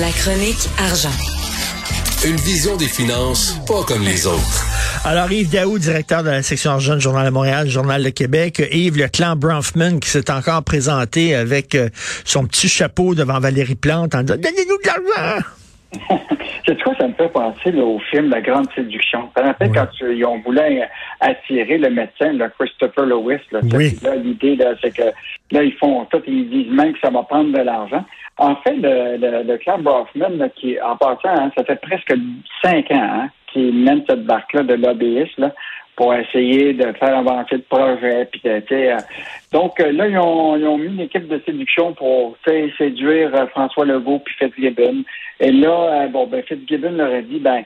La chronique argent. Une vision des finances pas comme les autres. Alors, Yves Daou, directeur de la section argent du Journal de Montréal, Journal de Québec. Yves, le clan Bronfman qui s'est encore présenté avec euh, son petit chapeau devant Valérie Plante en disant « Donnez-nous de l'argent! » C'est quoi, ça me fait penser là, au film La Grande Séduction. Ça me rappelle quand ils ont voulu attirer le médecin, le Christopher Lewis. Là, Oui. là, l'idée, c'est que là, ils font tout, ils disent même que ça va prendre de l'argent. En fait, le, le, le là, qui, en passant, hein, ça fait presque cinq ans hein, qu'ils mènent cette barque-là de lobbyistes là, pour essayer de faire avancer le projet. Puis, euh, donc euh, là, ils ont, ils ont mis une équipe de séduction pour séduire euh, François Legault puis Fitzgibbon. Et là, euh, bon, ben Fitzgibbon leur a dit, ben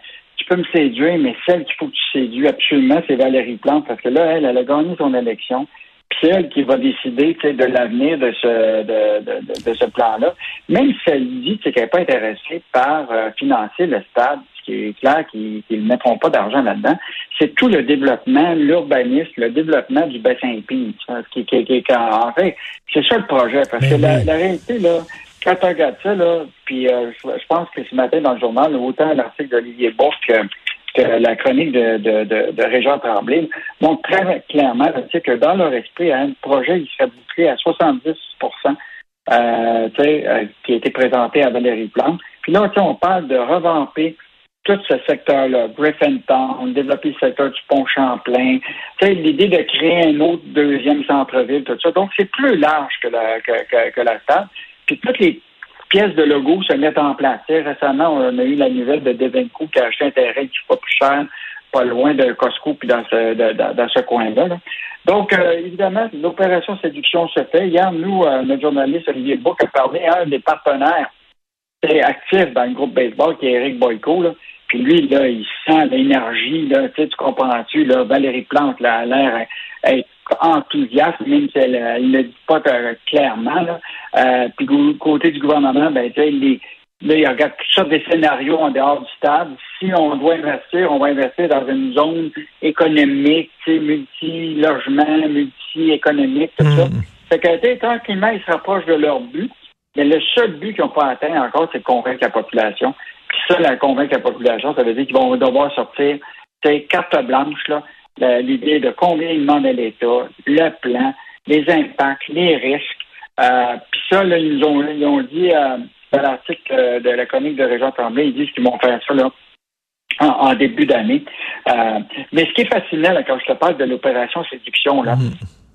peux me séduire, mais celle qu'il faut que tu séduis absolument, c'est Valérie Plante, parce que là, elle, elle a gagné son élection. Puis c'est elle qui va décider de l'avenir de ce de, de, de, de ce plan-là. Même si elle dit qu'elle n'est pas intéressée par euh, financer le stade, ce qui est clair qu'ils ne mettront pas d'argent là-dedans, c'est tout le développement, l'urbanisme, le développement du bassin Pine. Qui, qui, qui, qui- en fait, c'est ça le projet. Parce Ben que la réalité, là, quand tu regardes ça, là, puis euh, je, pense que ce matin dans le journal, autant l'article d'Olivier Bourque que, la chronique de, de, de, de Tremblay montre très clairement que dans leur esprit, hein, le projet il serait bouclé à 70 euh, euh, qui a été présenté à Valérie Plante. Puis là, on parle de revamper tout ce secteur-là, Griffintown, développer le secteur du pont Champlain, l'idée de créer un autre deuxième centre-ville, tout ça. Donc, c'est plus large que la, que, la. Puis toutes les pièces de logo se mettent en place. Récemment, on a eu la nouvelle de Devenco qui a acheté un terrain qui n'est pas plus cher, pas loin de Costco, puis dans ce, dans ce coin-là. là. Donc, euh, évidemment, l'opération séduction se fait. Hier, nous, euh, notre journaliste Olivier Bouc a parlé à un des partenaires très actifs dans le groupe baseball, qui est Eric Boyko. Là. Puis lui, là, il sent l'énergie, là, tu comprends-tu, là, Valérie Plante, là, a l'air enthousiaste, même si elle ne le dit pas euh, clairement. Là. Euh, puis côté du gouvernement, ben, tu sais, les, là, il regarde toutes sortes de scénarios en dehors du stade. Si on doit investir, on va investir dans une zone économique, multi-logement, multi-économique, tout ça. Mm. Fait que, tranquillement, ils se rapprochent de leur but. Mais le seul but qu'ils n'ont pas atteint encore, c'est de convaincre la population. Puis ça, la convaincre la population, ça veut dire qu'ils vont devoir sortir, carte blanche, là, l'idée de combien ils demandent à l'État, le plan, les impacts, les risques. Euh, Puis ça, là, ils nous ont, ils ont dit euh, dans l'article euh, de la chronique de Régent Tremblay, ils disent qu'ils vont faire ça là, en, en début d'année. Euh, mais ce qui est fascinant, là, quand je te parle de l'opération séduction, là,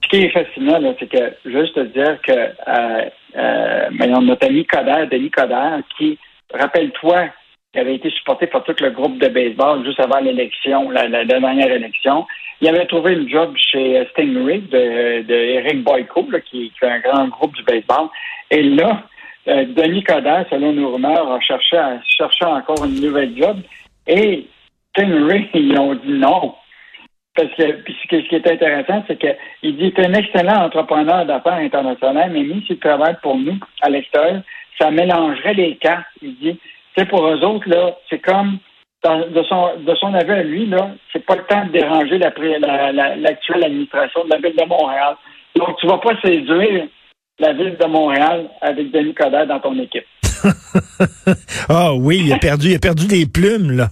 ce qui est fascinant, là, c'est que juste te dire que euh, euh, notre ami Coder, Denis Coder, qui, rappelle-toi, qui avait été supporté par tout le groupe de baseball juste avant l'élection, la, dernière élection. Il avait trouvé le job chez euh, Stingray de, de Eric Boyko, qui, qui fait un grand groupe du baseball. Et là, euh, Denis Coderre, selon nos rumeurs, a cherché, encore une nouvelle job. Et Stingray, ils ont dit non. Parce que ce qui est intéressant, c'est qu'il dit c'est un excellent entrepreneur d'affaires international, mais même s'il travaille pour nous à l'extérieur, ça mélangerait les cartes. Il dit, c'est pour eux autres, là, c'est comme de son de son avis à lui, là, c'est pas le temps de déranger l'actuelle administration de la ville de Montréal. Donc, tu vas pas séduire la ville de Montréal avec Denis Coderre dans ton équipe. Ah oui, il a perdu, il a perdu des plumes, là.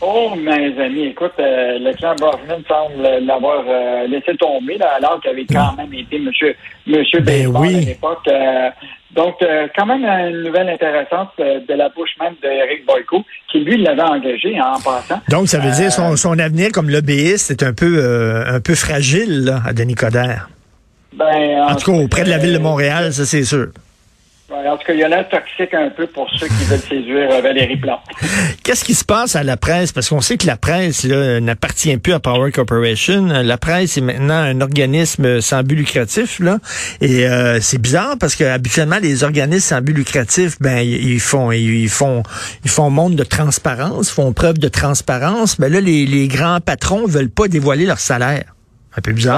Oh, mes amis, écoute, euh, le clan Brofman semble l'avoir euh, laissé tomber, là, alors qu'il avait quand même été monsieur, monsieur Ben oui. à l'époque. euh, donc, euh, quand même une nouvelle intéressante euh, de la bouche même d'Éric Boyko, qui lui l'avait engagé hein, en passant. Donc, ça veut dire Euh, son, son avenir comme lobbyiste est un peu, euh, un peu fragile, là, à Denis Coderre. Ben, En tout cas, auprès de la ville de Montréal, ça, c'est sûr. Ouais, en tout cas, il y a toxique un peu pour ceux qui veulent séduire euh, Valérie Plante. Qu'est-ce qui se passe à la presse? Parce qu'on sait que la presse n'appartient plus à Power Corporation. La presse est maintenant un organisme sans but lucratif. Là. Et euh, c'est bizarre parce que habituellement, les organismes sans but lucratif, ben ils font ils font ils font monde de transparence, font preuve de transparence. Mais là, les, les grands patrons veulent pas dévoiler leur salaire.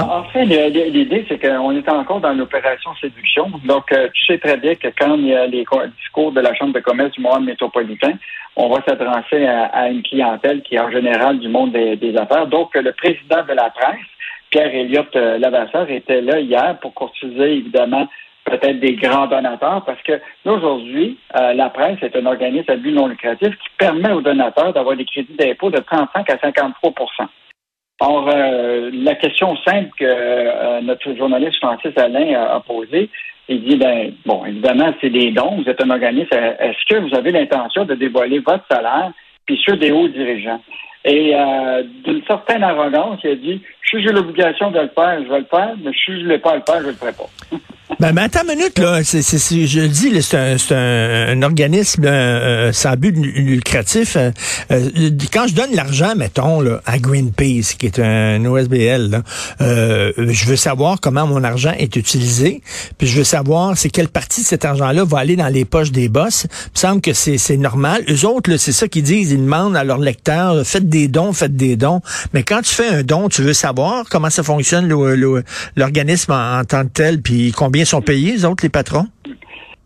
En fait, l'idée, c'est qu'on est encore dans l'opération séduction. Donc, euh, tu sais très bien que quand il y a les co- discours de la Chambre de commerce du monde métropolitain, on va s'adresser à, une clientèle qui est en général du monde des, affaires. Donc, le président de la presse, Pierre Elliott euh, Lavasseur, était là hier pour courtiser, évidemment, peut-être des grands donateurs, parce que aujourd'hui, euh, la presse est un organisme à but non lucratif qui permet aux donateurs d'avoir des crédits d'impôt de 35 à 53 Or, euh, la question simple que euh, notre journaliste Francis Alain a, posée, il dit, ben, bon, évidemment, c'est des dons, vous êtes un organisme, est-ce que vous avez l'intention de dévoiler votre salaire puis ceux des hauts dirigeants? Et euh, d'une certaine arrogance, il a dit si j'ai l'obligation de le faire, je vais le faire, mais si je l'ai pas à le faire, je le ferai pas. Ben, mais attends une minute, là. C'est, c'est, je le dis, c'est un, c'est un, organisme euh, sans but lucratif. Euh, euh, quand je donne l'argent, mettons, là, à Greenpeace, qui est un OSBL, là, je veux savoir comment mon argent est utilisé, puis je veux savoir c'est quelle partie de cet argent-là va aller dans les poches des boss. Il me semble que c'est, c'est normal. Eux autres, c'est ça qu'ils disent. Ils demandent à leurs lecteurs, faites des dons, faites des dons. Mais quand tu fais un don, tu veux savoir comment ça fonctionne l'organisme en, tant que tel, puis combien sont payés, les autres, les patrons?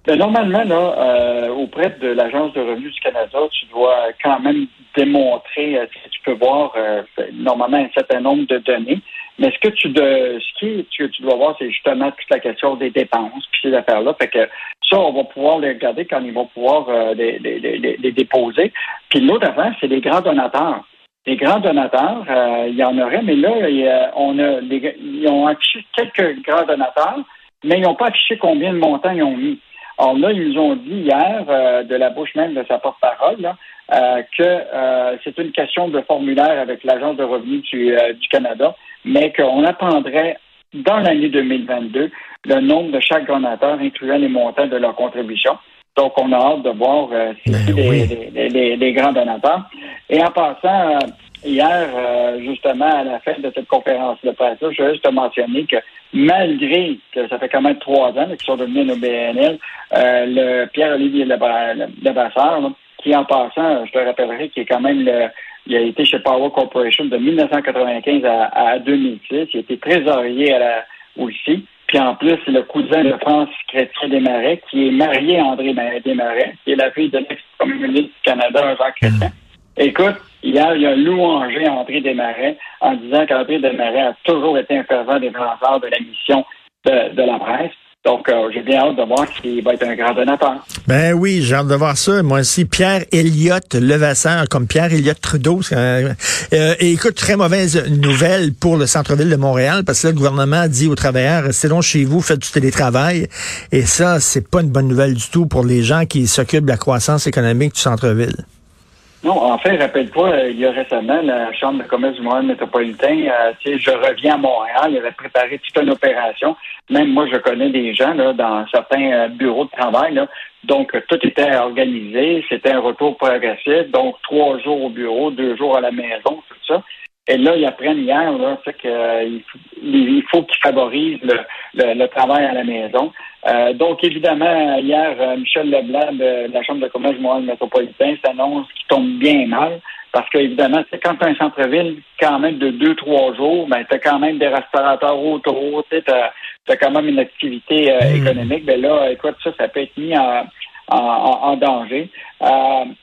Ben, normalement, là, euh, auprès de l'Agence de revenus du Canada, tu dois quand même démontrer, euh, tu peux voir euh, normalement un certain nombre de données. Mais ce que tu dois voir, c'est justement toute la question des dépenses, puis ces affaires-là. Fait que ça, on va pouvoir les regarder quand ils vont pouvoir les, les, déposer. Puis l'autre avant, c'est les grands donateurs. Les grands donateurs, il y en aurait, mais là, on a ils ont affiché quelques grands donateurs mais ils n'ont pas affiché combien de montants ils ont mis. Alors là, ils nous ont dit hier, euh, de la bouche même de sa porte-parole, euh, que euh, c'est une question de formulaire avec l'Agence de revenus du, Canada, mais qu'on attendrait dans l'année 2022 le nombre de chaque donateur, incluant les montants de leur contribution. Donc, on a hâte de voir si ben les, les, grands donateurs. Et en passant, hier, euh, justement, à la fin de cette conférence de presse, je veux juste mentionner que malgré que ça fait quand même trois ans qu'ils sont devenus nos BNL, euh, le Pierre-Olivier Lebasseur, qui en passant, je te rappellerai, qui est quand même le, il a été chez Power Corporation de 1995 à, 2006. Il a été trésorier à la, aussi. Puis en plus, c'est le cousin de France Chrétien Desmarais, qui est marié à André Desmarais, qui est la fille de l'ex-communiste du Canada, Jacques Chrétien. Écoute, hier, il a louangé André Desmarais en disant qu'André Desmarais a toujours été un fervent défenseur de la mission de, la presse. Donc, euh, j'ai bien hâte de voir qu'il va être un grand donateur. Ben oui, j'ai hâte de voir ça. Moi aussi, Pierre Elliott Levasseur, comme Pierre Elliott Trudeau. Euh, euh, et écoute, très mauvaise nouvelle pour le centre-ville de Montréal, parce que là, le gouvernement dit aux travailleurs, restez donc chez vous, faites du télétravail. Et ça, c'est pas une bonne nouvelle du tout pour les gens qui s'occupent de la croissance économique du centre-ville. Non, en fait, rappelle-toi, il y a récemment, la Chambre de commerce du Montréal métropolitain, euh, tu sais, je reviens à Montréal, il avait préparé toute une opération. Même moi, je connais des gens là, dans certains euh, bureaux de travail. Donc, tout était organisé, c'était un retour progressif, donc trois jours au bureau, deux jours à la maison, tout ça. Et là, ils apprennent hier là, qu'il il faut qu'ils favorisent le, le, travail à la maison. Euh, donc, évidemment, hier, euh, Michel Leblanc de, la Chambre de commerce du Montréal métropolitain s'annonce qu'il tombe bien mal parce qu'évidemment, quand tu as un centre-ville quand même de deux, trois jours, ben, tu as quand même des restaurateurs autour, tu as, quand même une activité euh, hmm. économique. Ben là, écoute, ça, ça peut être mis en, en, en danger.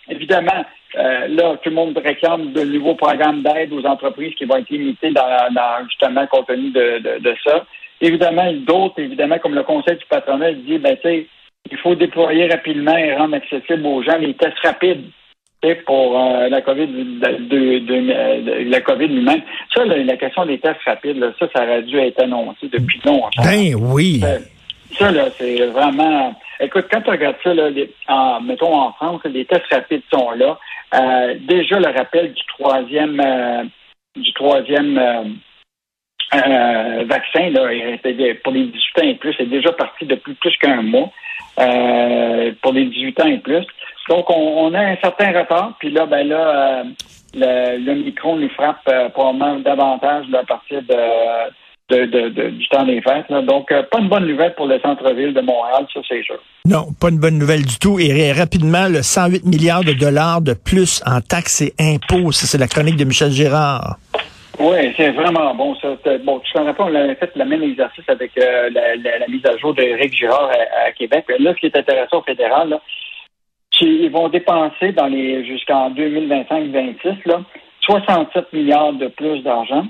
évidemment, là, tout le monde réclame de nouveaux programmes d'aide aux entreprises qui vont être limités dans, dans justement compte tenu de, de, de ça. Évidemment, d'autres, évidemment, comme le Conseil du patronat, dit, ben, tu sais, il faut déployer rapidement et rendre accessible aux gens les tests rapides pour euh, la COVID de, la COVID lui-même. Ça, la question des tests rapides, ça, ça aurait dû être annoncé depuis longtemps. Ben oui. Euh, ça, là, c'est vraiment. Écoute, quand tu regardes ça, là, mettons en France, les tests rapides sont là. Euh, déjà le rappel du troisième du troisième euh, vaccin là, pour les 18 ans et plus est déjà parti depuis plus qu'un mois euh, pour les 18 ans et plus. Donc, on, a un certain retard. Puis là, ben là, euh, le, micro nous frappe euh, probablement davantage à partir de, de, de, du temps des fêtes. Donc, pas une bonne nouvelle pour le centre-ville de Montréal, ça c'est sûr. Non, pas une bonne nouvelle du tout. Et rapidement, le 108 milliards de dollars de plus en taxes et impôts. Ça, c'est la chronique de Michel Girard. Oui, c'est vraiment bon. Ça. Bon, tu te rappelles, on avait fait le même exercice avec euh, la, mise à jour d'Éric Girard à, Québec. Là, ce qui est intéressant au fédéral, là, ils vont dépenser dans les jusqu'en 2025-26 67 milliards de plus d'argent.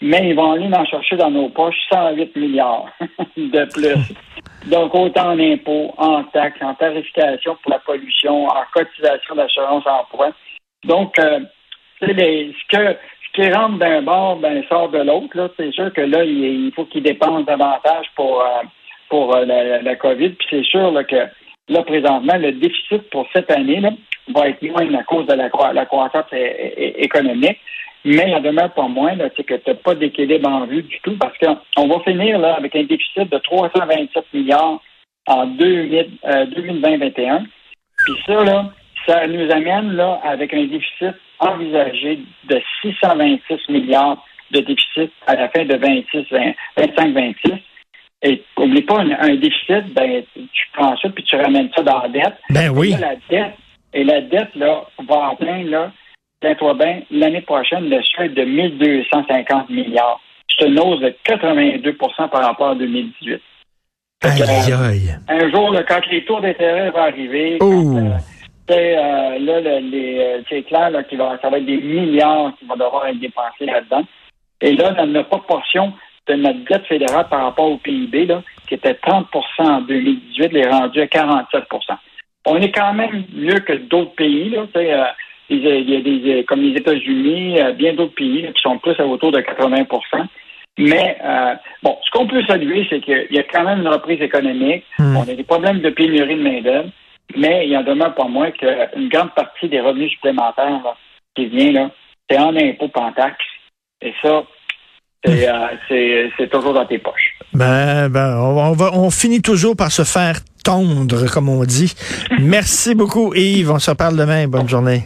Mais ils vont aller en chercher dans nos poches 108 milliards de plus. Donc, autant en impôts, en taxes, en tarification pour la pollution, en cotisation d'assurance emploi. Donc, euh, ce, que, ce qui rentre d'un bord, ben, sort de l'autre. C'est sûr que là, il, faut qu'ils dépensent davantage pour, euh, pour euh, la, COVID. Puis c'est sûr que là, présentement, le déficit pour cette année là, va être moins à cause de la croissance économique. Mais il en demeure pas moins, c'est que tu n'as pas d'équilibre en vue du tout parce qu'on va finir là, avec un déficit de 327 milliards en 2020-2021. Euh, Puis ça, là, ça nous amène là avec un déficit envisagé de 626 milliards de déficit à la fin de 25-26. Et n'oublie pas, un, déficit, ben, tu prends ça puis tu ramènes ça dans la dette. Ben oui. Et la dette, et la dette là, va atteindre là, tiens-toi bien, l'année prochaine, le seuil de 1250 milliards. C'est une hausse de 82% par rapport à 2018. Aïe, aïe. Un jour, quand les taux d'intérêt vont arriver, oh. euh, euh, là, euh, c'est clair là, qu'il va, ça va être des milliards qui vont devoir être dépensés là-dedans. Et là, notre proportion de notre dette fédérale par rapport au PIB, là, qui était 30% en 2018, est rendue à 47% On est quand même mieux que d'autres pays. Là, il y a des, comme les États-Unis, euh, bien d'autres pays qui sont plus à autour de 80% mais euh, bon, ce qu'on peut saluer, c'est qu'il y a quand même une reprise économique. Hmm. On a des problèmes de pénurie de main-d'œuvre, mais il y en demeure pas moins qu'une grande partie des revenus supplémentaires qui vient là, c'est en impôts en taxes. Et ça, c'est euh, toujours dans tes poches. Ben, ben on, va, on finit toujours par se faire tondre, comme on dit. Merci beaucoup, Yves. On se reparle demain. Bonne journée.